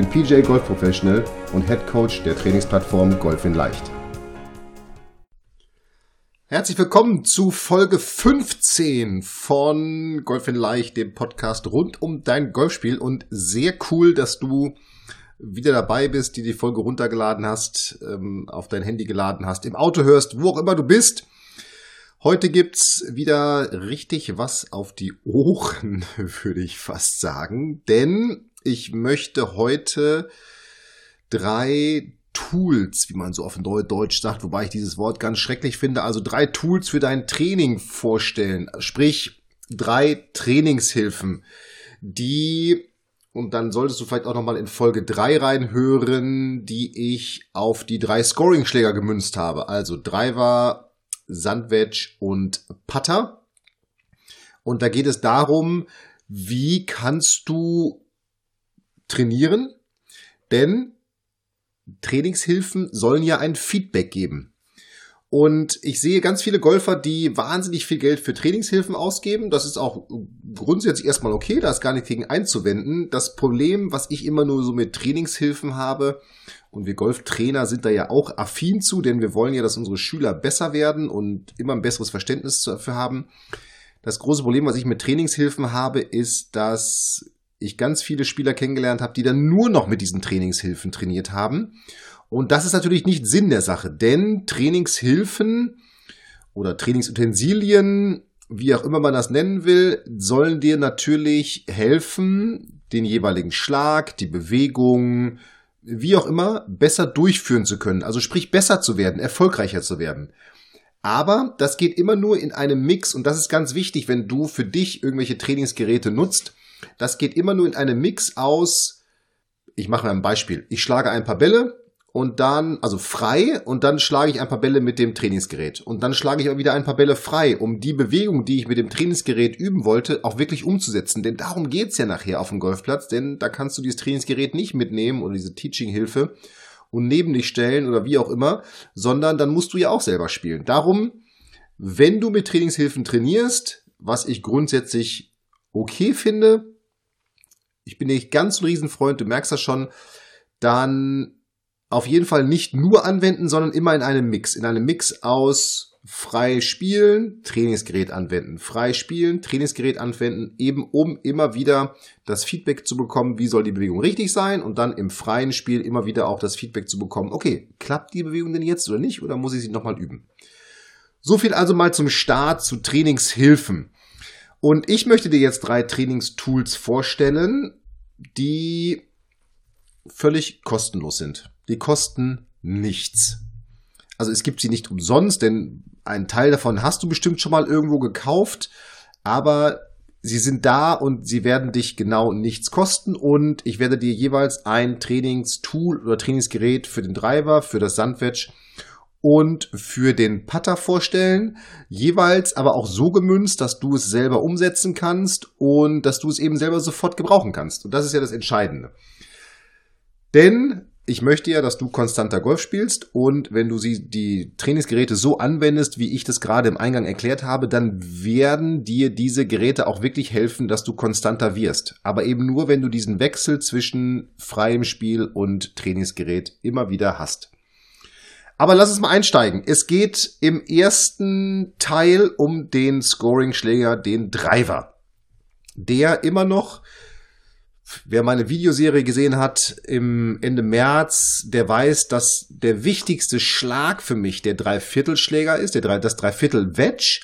bin PJ Golf Professional und Head Coach der Trainingsplattform Golf in Leicht. Herzlich willkommen zu Folge 15 von Golf in Leicht, dem Podcast rund um dein Golfspiel und sehr cool, dass du wieder dabei bist, die die Folge runtergeladen hast, ähm, auf dein Handy geladen hast, im Auto hörst, wo auch immer du bist. Heute gibt's wieder richtig was auf die Ohren, würde ich fast sagen, denn ich möchte heute drei Tools, wie man so auf Deutsch sagt, wobei ich dieses Wort ganz schrecklich finde, also drei Tools für dein Training vorstellen, sprich drei Trainingshilfen, die und dann solltest du vielleicht auch nochmal in Folge 3 reinhören, die ich auf die drei Scoring-Schläger gemünzt habe. Also Driver, Sandwedge und Putter. Und da geht es darum, wie kannst du trainieren? Denn Trainingshilfen sollen ja ein Feedback geben. Und ich sehe ganz viele Golfer, die wahnsinnig viel Geld für Trainingshilfen ausgeben. Das ist auch grundsätzlich erstmal okay, da ist gar nichts gegen einzuwenden. Das Problem, was ich immer nur so mit Trainingshilfen habe, und wir Golftrainer sind da ja auch affin zu, denn wir wollen ja, dass unsere Schüler besser werden und immer ein besseres Verständnis dafür haben. Das große Problem, was ich mit Trainingshilfen habe, ist, dass ich ganz viele Spieler kennengelernt habe, die dann nur noch mit diesen Trainingshilfen trainiert haben. Und das ist natürlich nicht Sinn der Sache, denn Trainingshilfen oder Trainingsutensilien, wie auch immer man das nennen will, sollen dir natürlich helfen, den jeweiligen Schlag, die Bewegung, wie auch immer, besser durchführen zu können. Also sprich, besser zu werden, erfolgreicher zu werden. Aber das geht immer nur in einem Mix und das ist ganz wichtig, wenn du für dich irgendwelche Trainingsgeräte nutzt. Das geht immer nur in einem Mix aus, ich mache mal ein Beispiel. Ich schlage ein paar Bälle, und dann, also frei, und dann schlage ich ein paar Bälle mit dem Trainingsgerät. Und dann schlage ich auch wieder ein paar Bälle frei, um die Bewegung, die ich mit dem Trainingsgerät üben wollte, auch wirklich umzusetzen. Denn darum geht's ja nachher auf dem Golfplatz, denn da kannst du dieses Trainingsgerät nicht mitnehmen oder diese Teaching-Hilfe und neben dich stellen oder wie auch immer, sondern dann musst du ja auch selber spielen. Darum, wenn du mit Trainingshilfen trainierst, was ich grundsätzlich okay finde, ich bin nicht ganz ein Riesenfreund, du merkst das schon, dann auf jeden Fall nicht nur anwenden, sondern immer in einem Mix. In einem Mix aus frei spielen, Trainingsgerät anwenden, frei spielen, Trainingsgerät anwenden, eben um immer wieder das Feedback zu bekommen, wie soll die Bewegung richtig sein und dann im freien Spiel immer wieder auch das Feedback zu bekommen, okay, klappt die Bewegung denn jetzt oder nicht oder muss ich sie nochmal üben? So viel also mal zum Start zu Trainingshilfen. Und ich möchte dir jetzt drei Trainingstools vorstellen, die völlig kostenlos sind. Die kosten nichts. Also es gibt sie nicht umsonst, denn einen Teil davon hast du bestimmt schon mal irgendwo gekauft, aber sie sind da und sie werden dich genau nichts kosten und ich werde dir jeweils ein Trainingstool oder Trainingsgerät für den Driver, für das Sandwich und für den Putter vorstellen, jeweils aber auch so gemünzt, dass du es selber umsetzen kannst und dass du es eben selber sofort gebrauchen kannst. Und das ist ja das Entscheidende. Denn ich möchte ja, dass du konstanter Golf spielst und wenn du sie, die Trainingsgeräte so anwendest, wie ich das gerade im Eingang erklärt habe, dann werden dir diese Geräte auch wirklich helfen, dass du konstanter wirst. Aber eben nur, wenn du diesen Wechsel zwischen freiem Spiel und Trainingsgerät immer wieder hast. Aber lass uns mal einsteigen. Es geht im ersten Teil um den Scoring-Schläger, den Driver, der immer noch Wer meine Videoserie gesehen hat im Ende März, der weiß, dass der wichtigste Schlag für mich der Dreiviertelschläger ist, der das Dreiviertel Wedge.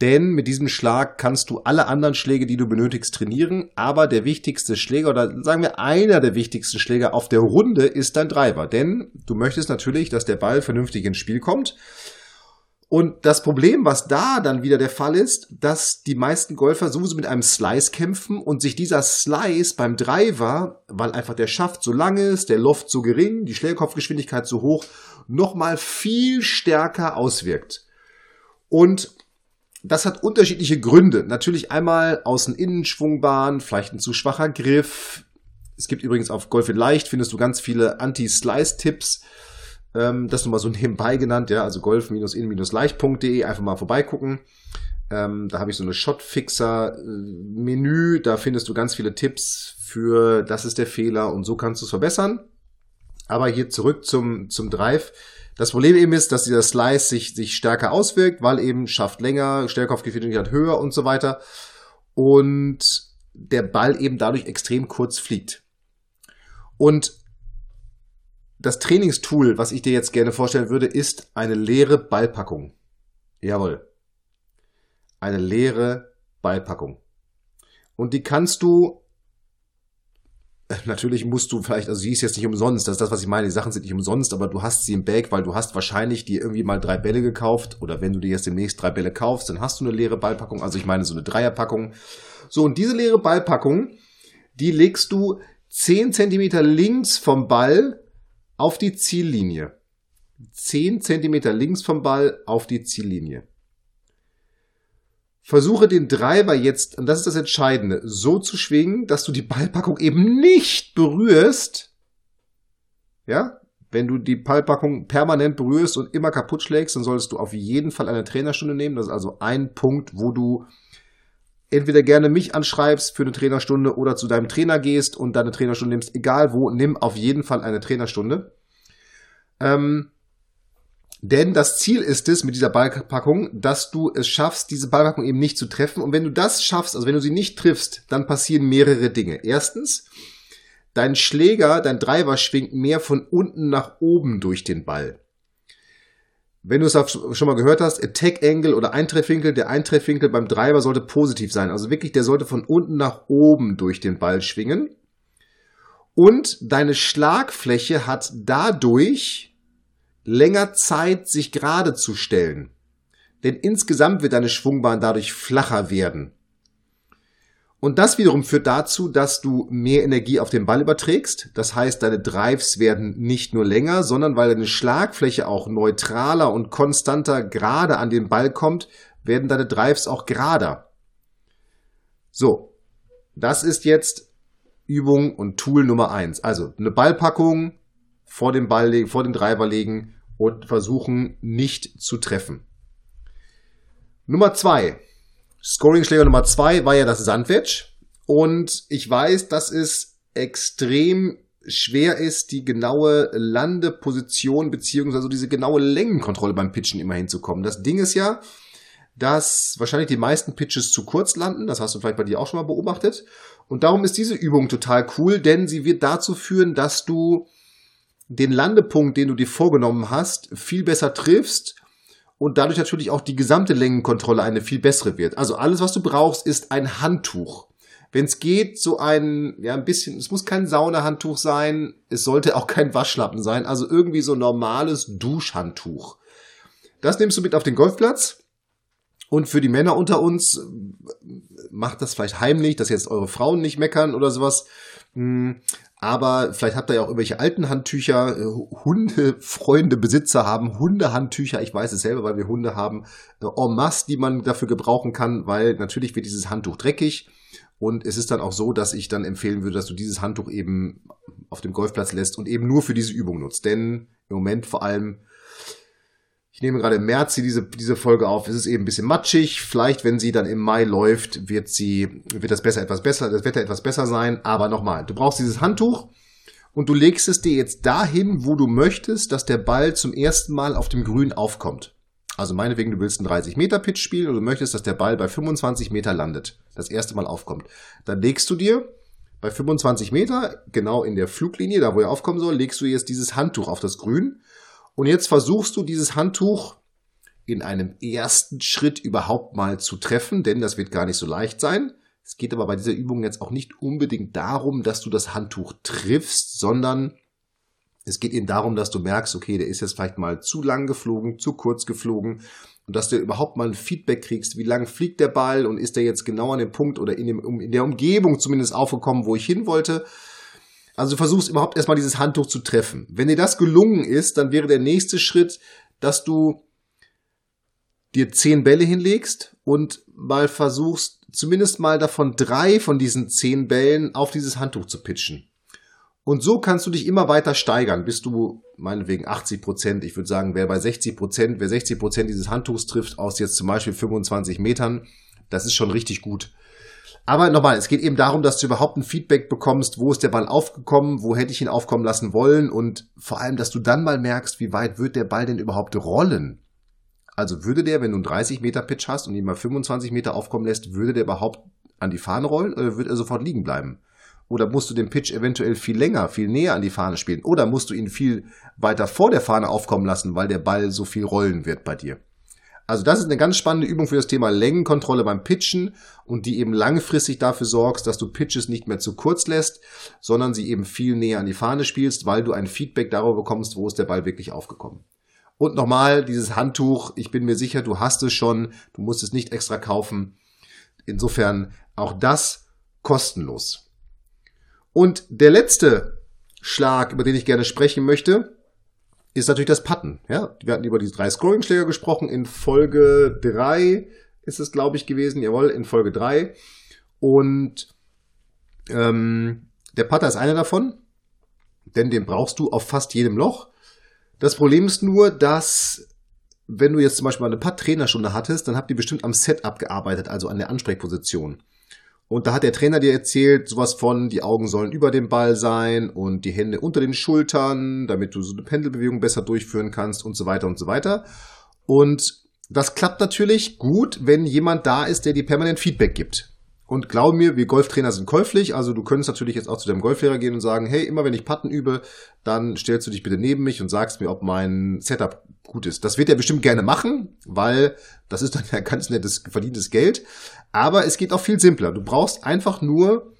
Denn mit diesem Schlag kannst du alle anderen Schläge, die du benötigst, trainieren. Aber der wichtigste Schläger oder sagen wir einer der wichtigsten Schläger auf der Runde ist dein Driver. Denn du möchtest natürlich, dass der Ball vernünftig ins Spiel kommt. Und das Problem, was da dann wieder der Fall ist, dass die meisten Golfer sowieso mit einem Slice kämpfen und sich dieser Slice beim Driver, weil einfach der Schaft so lang ist, der Loft so gering, die Schlägerkopfgeschwindigkeit so hoch, nochmal viel stärker auswirkt. Und das hat unterschiedliche Gründe. Natürlich einmal Außen-Innen-Schwungbahn, vielleicht ein zu schwacher Griff. Es gibt übrigens auf Golf in Leicht, findest du ganz viele Anti-Slice-Tipps ähm, das nochmal so nebenbei genannt, ja, also golf-in-leicht.de, einfach mal vorbeigucken. Ähm, da habe ich so eine Shotfixer-Menü, da findest du ganz viele Tipps für, das ist der Fehler und so kannst du es verbessern. Aber hier zurück zum, zum Drive. Das Problem eben ist, dass dieser Slice sich, sich stärker auswirkt, weil eben Schaft länger, Stellkopfgeschwindigkeit höher und so weiter. Und der Ball eben dadurch extrem kurz fliegt. Und das Trainingstool, was ich dir jetzt gerne vorstellen würde, ist eine leere Ballpackung. Jawohl. Eine leere Ballpackung. Und die kannst du, natürlich musst du vielleicht, also sie ist jetzt nicht umsonst, das ist das, was ich meine, die Sachen sind nicht umsonst, aber du hast sie im Bag, weil du hast wahrscheinlich dir irgendwie mal drei Bälle gekauft oder wenn du dir jetzt demnächst drei Bälle kaufst, dann hast du eine leere Ballpackung, also ich meine so eine Dreierpackung. So, und diese leere Ballpackung, die legst du zehn Zentimeter links vom Ball auf die Ziellinie. 10 cm links vom Ball auf die Ziellinie. Versuche den Driver jetzt, und das ist das Entscheidende, so zu schwingen, dass du die Ballpackung eben nicht berührst. Ja? Wenn du die Ballpackung permanent berührst und immer kaputt schlägst, dann solltest du auf jeden Fall eine Trainerstunde nehmen. Das ist also ein Punkt, wo du entweder gerne mich anschreibst für eine Trainerstunde oder zu deinem Trainer gehst und deine Trainerstunde nimmst, egal wo, nimm auf jeden Fall eine Trainerstunde. Ähm, denn das Ziel ist es mit dieser Ballpackung, dass du es schaffst, diese Ballpackung eben nicht zu treffen. Und wenn du das schaffst, also wenn du sie nicht triffst, dann passieren mehrere Dinge. Erstens, dein Schläger, dein Driver schwingt mehr von unten nach oben durch den Ball. Wenn du es schon mal gehört hast, Attack Angle oder Eintreffwinkel, der Eintreffwinkel beim Driver sollte positiv sein. Also wirklich, der sollte von unten nach oben durch den Ball schwingen. Und deine Schlagfläche hat dadurch länger Zeit, sich gerade zu stellen. Denn insgesamt wird deine Schwungbahn dadurch flacher werden. Und das wiederum führt dazu, dass du mehr Energie auf den Ball überträgst. Das heißt, deine Drives werden nicht nur länger, sondern weil deine Schlagfläche auch neutraler und konstanter gerade an den Ball kommt, werden deine Drives auch gerader. So, das ist jetzt Übung und Tool Nummer eins. Also eine Ballpackung vor dem Ball legen, vor den Driver legen und versuchen nicht zu treffen. Nummer zwei Scoring-Schläger Nummer zwei war ja das Sandwich. Und ich weiß, dass es extrem schwer ist, die genaue Landeposition beziehungsweise diese genaue Längenkontrolle beim Pitchen immer hinzukommen. Das Ding ist ja, dass wahrscheinlich die meisten Pitches zu kurz landen. Das hast du vielleicht bei dir auch schon mal beobachtet. Und darum ist diese Übung total cool, denn sie wird dazu führen, dass du den Landepunkt, den du dir vorgenommen hast, viel besser triffst und dadurch natürlich auch die gesamte Längenkontrolle eine viel bessere wird. Also alles, was du brauchst, ist ein Handtuch. Wenn es geht, so ein, ja, ein bisschen, es muss kein Saunahandtuch sein, es sollte auch kein Waschlappen sein, also irgendwie so normales Duschhandtuch. Das nimmst du mit auf den Golfplatz. Und für die Männer unter uns, macht das vielleicht heimlich, dass jetzt eure Frauen nicht meckern oder sowas. Hm, aber vielleicht habt ihr ja auch irgendwelche alten Handtücher. Äh, Hundefreunde, Besitzer haben Hundehandtücher. Ich weiß es selber, weil wir Hunde haben. Äh, en masse, die man dafür gebrauchen kann, weil natürlich wird dieses Handtuch dreckig. Und es ist dann auch so, dass ich dann empfehlen würde, dass du dieses Handtuch eben auf dem Golfplatz lässt und eben nur für diese Übung nutzt. Denn im Moment vor allem ich nehme gerade im März diese, diese Folge auf. Es ist eben ein bisschen matschig. Vielleicht, wenn sie dann im Mai läuft, wird sie, wird das besser etwas besser, das Wetter etwas besser sein. Aber nochmal, du brauchst dieses Handtuch und du legst es dir jetzt dahin, wo du möchtest, dass der Ball zum ersten Mal auf dem Grün aufkommt. Also meinetwegen, du willst einen 30 Meter Pitch spielen und du möchtest, dass der Ball bei 25 Meter landet, das erste Mal aufkommt. Dann legst du dir bei 25 Meter, genau in der Fluglinie, da wo er aufkommen soll, legst du jetzt dieses Handtuch auf das Grün und jetzt versuchst du dieses Handtuch in einem ersten Schritt überhaupt mal zu treffen, denn das wird gar nicht so leicht sein. Es geht aber bei dieser Übung jetzt auch nicht unbedingt darum, dass du das Handtuch triffst, sondern es geht eben darum, dass du merkst, okay, der ist jetzt vielleicht mal zu lang geflogen, zu kurz geflogen und dass du überhaupt mal ein Feedback kriegst, wie lang fliegt der Ball und ist der jetzt genau an dem Punkt oder in, dem, in der Umgebung zumindest aufgekommen, wo ich hin wollte. Also du versuchst überhaupt erstmal dieses Handtuch zu treffen. Wenn dir das gelungen ist, dann wäre der nächste Schritt, dass du dir zehn Bälle hinlegst und mal versuchst, zumindest mal davon drei von diesen zehn Bällen auf dieses Handtuch zu pitchen. Und so kannst du dich immer weiter steigern, bis du meinetwegen 80 Prozent, ich würde sagen, wer bei 60 Prozent, wer 60 Prozent dieses Handtuchs trifft aus jetzt zum Beispiel 25 Metern, das ist schon richtig gut. Aber nochmal, es geht eben darum, dass du überhaupt ein Feedback bekommst, wo ist der Ball aufgekommen, wo hätte ich ihn aufkommen lassen wollen und vor allem, dass du dann mal merkst, wie weit wird der Ball denn überhaupt rollen. Also würde der, wenn du einen 30 Meter Pitch hast und ihn mal 25 Meter aufkommen lässt, würde der überhaupt an die Fahne rollen oder würde er sofort liegen bleiben? Oder musst du den Pitch eventuell viel länger, viel näher an die Fahne spielen? Oder musst du ihn viel weiter vor der Fahne aufkommen lassen, weil der Ball so viel rollen wird bei dir? Also das ist eine ganz spannende Übung für das Thema Längenkontrolle beim Pitchen und die eben langfristig dafür sorgst, dass du Pitches nicht mehr zu kurz lässt, sondern sie eben viel näher an die Fahne spielst, weil du ein Feedback darüber bekommst, wo ist der Ball wirklich aufgekommen. Und nochmal, dieses Handtuch, ich bin mir sicher, du hast es schon, du musst es nicht extra kaufen. Insofern auch das kostenlos. Und der letzte Schlag, über den ich gerne sprechen möchte, ist natürlich das Putten. Ja, wir hatten über diese drei Scoring-Schläger gesprochen. In Folge drei ist es, glaube ich, gewesen. Jawohl, in Folge drei. Und ähm, der Putter ist einer davon, denn den brauchst du auf fast jedem Loch. Das Problem ist nur, dass wenn du jetzt zum Beispiel mal eine Putt-Trainerstunde hattest, dann habt ihr bestimmt am Setup gearbeitet, also an der Ansprechposition. Und da hat der Trainer dir erzählt, sowas von, die Augen sollen über dem Ball sein und die Hände unter den Schultern, damit du so eine Pendelbewegung besser durchführen kannst und so weiter und so weiter. Und das klappt natürlich gut, wenn jemand da ist, der dir permanent Feedback gibt. Und glaub mir, wir Golftrainer sind käuflich, also du könntest natürlich jetzt auch zu deinem Golflehrer gehen und sagen, hey, immer wenn ich Patten übe, dann stellst du dich bitte neben mich und sagst mir, ob mein Setup gut ist. Das wird er bestimmt gerne machen, weil das ist dann ja ganz nettes verdientes Geld. Aber es geht auch viel simpler. Du brauchst einfach nur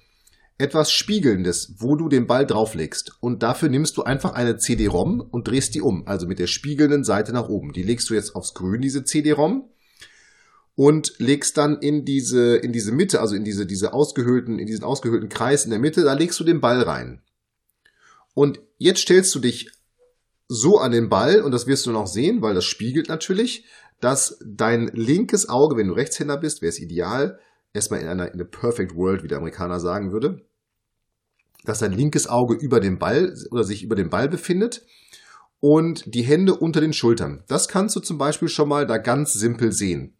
etwas Spiegelndes, wo du den Ball drauflegst. Und dafür nimmst du einfach eine CD-ROM und drehst die um, also mit der spiegelnden Seite nach oben. Die legst du jetzt aufs Grün, diese CD-ROM und legst dann in diese, in diese Mitte, also in diese, diese ausgehöhlten, in diesen ausgehöhlten Kreis in der Mitte, da legst du den Ball rein. Und jetzt stellst du dich so an den Ball, und das wirst du noch sehen, weil das spiegelt natürlich, dass dein linkes Auge, wenn du Rechtshänder bist, wäre es ideal, erstmal in einer, in einer Perfect World, wie der Amerikaner sagen würde, dass dein linkes Auge über dem Ball oder sich über dem Ball befindet und die Hände unter den Schultern. Das kannst du zum Beispiel schon mal da ganz simpel sehen.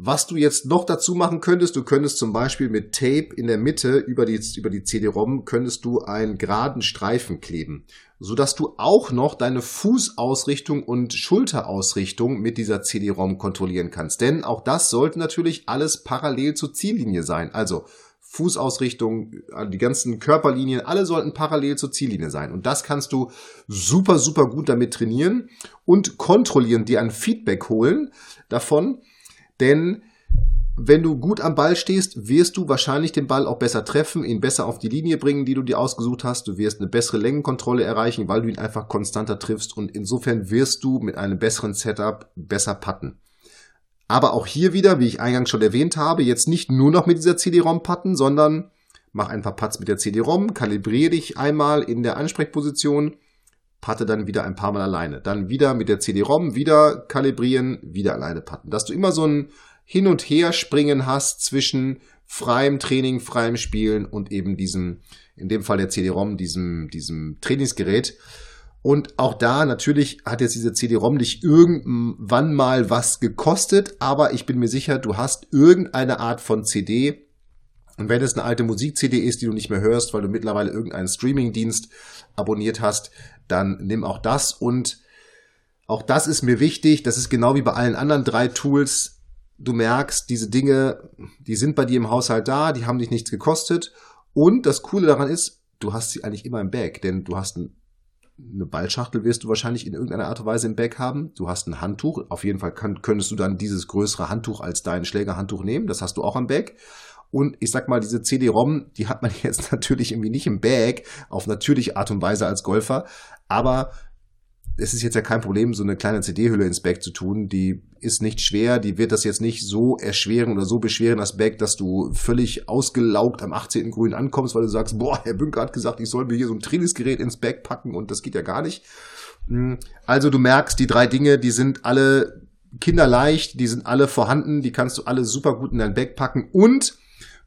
Was du jetzt noch dazu machen könntest, du könntest zum Beispiel mit Tape in der Mitte über die, über die CD-ROM könntest du einen geraden Streifen kleben, sodass du auch noch deine Fußausrichtung und Schulterausrichtung mit dieser CD-ROM kontrollieren kannst. Denn auch das sollte natürlich alles parallel zur Ziellinie sein. Also Fußausrichtung, die ganzen Körperlinien, alle sollten parallel zur Ziellinie sein. Und das kannst du super, super gut damit trainieren und kontrollieren, dir ein Feedback holen davon, denn wenn du gut am Ball stehst, wirst du wahrscheinlich den Ball auch besser treffen, ihn besser auf die Linie bringen, die du dir ausgesucht hast. Du wirst eine bessere Längenkontrolle erreichen, weil du ihn einfach konstanter triffst und insofern wirst du mit einem besseren Setup besser putten. Aber auch hier wieder, wie ich eingangs schon erwähnt habe, jetzt nicht nur noch mit dieser CD-ROM putten, sondern mach ein paar Putts mit der CD-ROM, kalibriere dich einmal in der Ansprechposition, patte dann wieder ein paar Mal alleine. Dann wieder mit der CD-ROM, wieder kalibrieren, wieder alleine patten. Dass du immer so ein Hin- und Her-Springen hast zwischen freiem Training, freiem Spielen und eben diesem, in dem Fall der CD-ROM, diesem, diesem Trainingsgerät. Und auch da natürlich hat jetzt diese CD-ROM dich irgendwann mal was gekostet, aber ich bin mir sicher, du hast irgendeine Art von CD, und wenn es eine alte Musik-CD ist, die du nicht mehr hörst, weil du mittlerweile irgendeinen Streaming-Dienst abonniert hast, dann nimm auch das und auch das ist mir wichtig. Das ist genau wie bei allen anderen drei Tools. Du merkst, diese Dinge, die sind bei dir im Haushalt da, die haben dich nichts gekostet. Und das Coole daran ist, du hast sie eigentlich immer im Bag, denn du hast ein, eine Ballschachtel wirst du wahrscheinlich in irgendeiner Art und Weise im Bag haben. Du hast ein Handtuch. Auf jeden Fall kann, könntest du dann dieses größere Handtuch als dein Schlägerhandtuch nehmen. Das hast du auch am Bag. Und ich sag mal, diese CD-ROM, die hat man jetzt natürlich irgendwie nicht im Bag, auf natürliche Art und Weise als Golfer. Aber es ist jetzt ja kein Problem, so eine kleine CD-Hülle ins Bag zu tun. Die ist nicht schwer, die wird das jetzt nicht so erschweren oder so beschweren, das Bag, dass du völlig ausgelaugt am 18. Grün ankommst, weil du sagst, boah, Herr Bünker hat gesagt, ich soll mir hier so ein Trainingsgerät ins Bag packen und das geht ja gar nicht. Hm, also du merkst, die drei Dinge, die sind alle kinderleicht, die sind alle vorhanden, die kannst du alle super gut in dein Bag packen und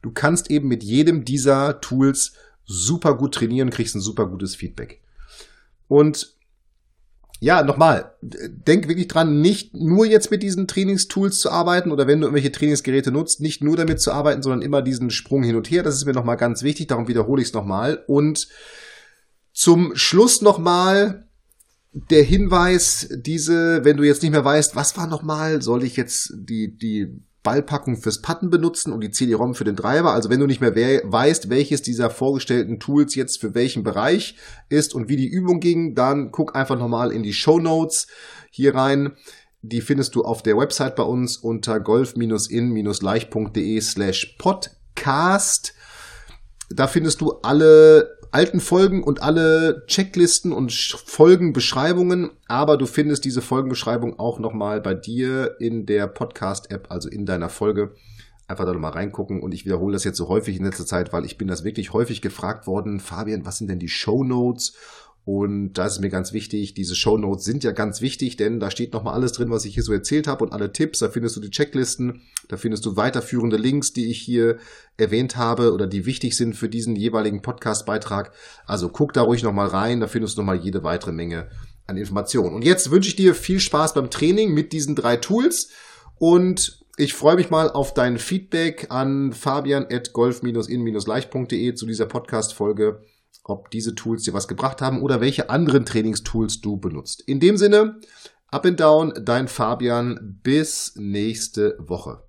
du kannst eben mit jedem dieser Tools super gut trainieren, kriegst ein super gutes Feedback. Und ja, nochmal, denk wirklich dran, nicht nur jetzt mit diesen Trainingstools zu arbeiten oder wenn du irgendwelche Trainingsgeräte nutzt, nicht nur damit zu arbeiten, sondern immer diesen Sprung hin und her. Das ist mir nochmal ganz wichtig, darum wiederhole ich es nochmal. Und zum Schluss nochmal der Hinweis, diese, wenn du jetzt nicht mehr weißt, was war nochmal, soll ich jetzt die, die Ballpackung fürs Patten benutzen und die CD-ROM für den Treiber. Also wenn du nicht mehr weißt, welches dieser vorgestellten Tools jetzt für welchen Bereich ist und wie die Übung ging, dann guck einfach nochmal in die Show Notes hier rein. Die findest du auf der Website bei uns unter golf-in-leicht.de slash podcast. Da findest du alle alten Folgen und alle Checklisten und Folgenbeschreibungen, aber du findest diese Folgenbeschreibung auch nochmal bei dir in der Podcast-App, also in deiner Folge. Einfach da nochmal reingucken und ich wiederhole das jetzt so häufig in letzter Zeit, weil ich bin das wirklich häufig gefragt worden. Fabian, was sind denn die Show Notes? Und da ist mir ganz wichtig, diese Show Notes sind ja ganz wichtig, denn da steht nochmal alles drin, was ich hier so erzählt habe und alle Tipps. Da findest du die Checklisten, da findest du weiterführende Links, die ich hier erwähnt habe oder die wichtig sind für diesen jeweiligen Podcast-Beitrag. Also guck da ruhig nochmal rein, da findest du nochmal jede weitere Menge an Informationen. Und jetzt wünsche ich dir viel Spaß beim Training mit diesen drei Tools und ich freue mich mal auf dein Feedback an fabian.golf-in-leicht.de zu dieser Podcast-Folge ob diese Tools dir was gebracht haben oder welche anderen Trainingstools du benutzt. In dem Sinne, up and down, dein Fabian, bis nächste Woche.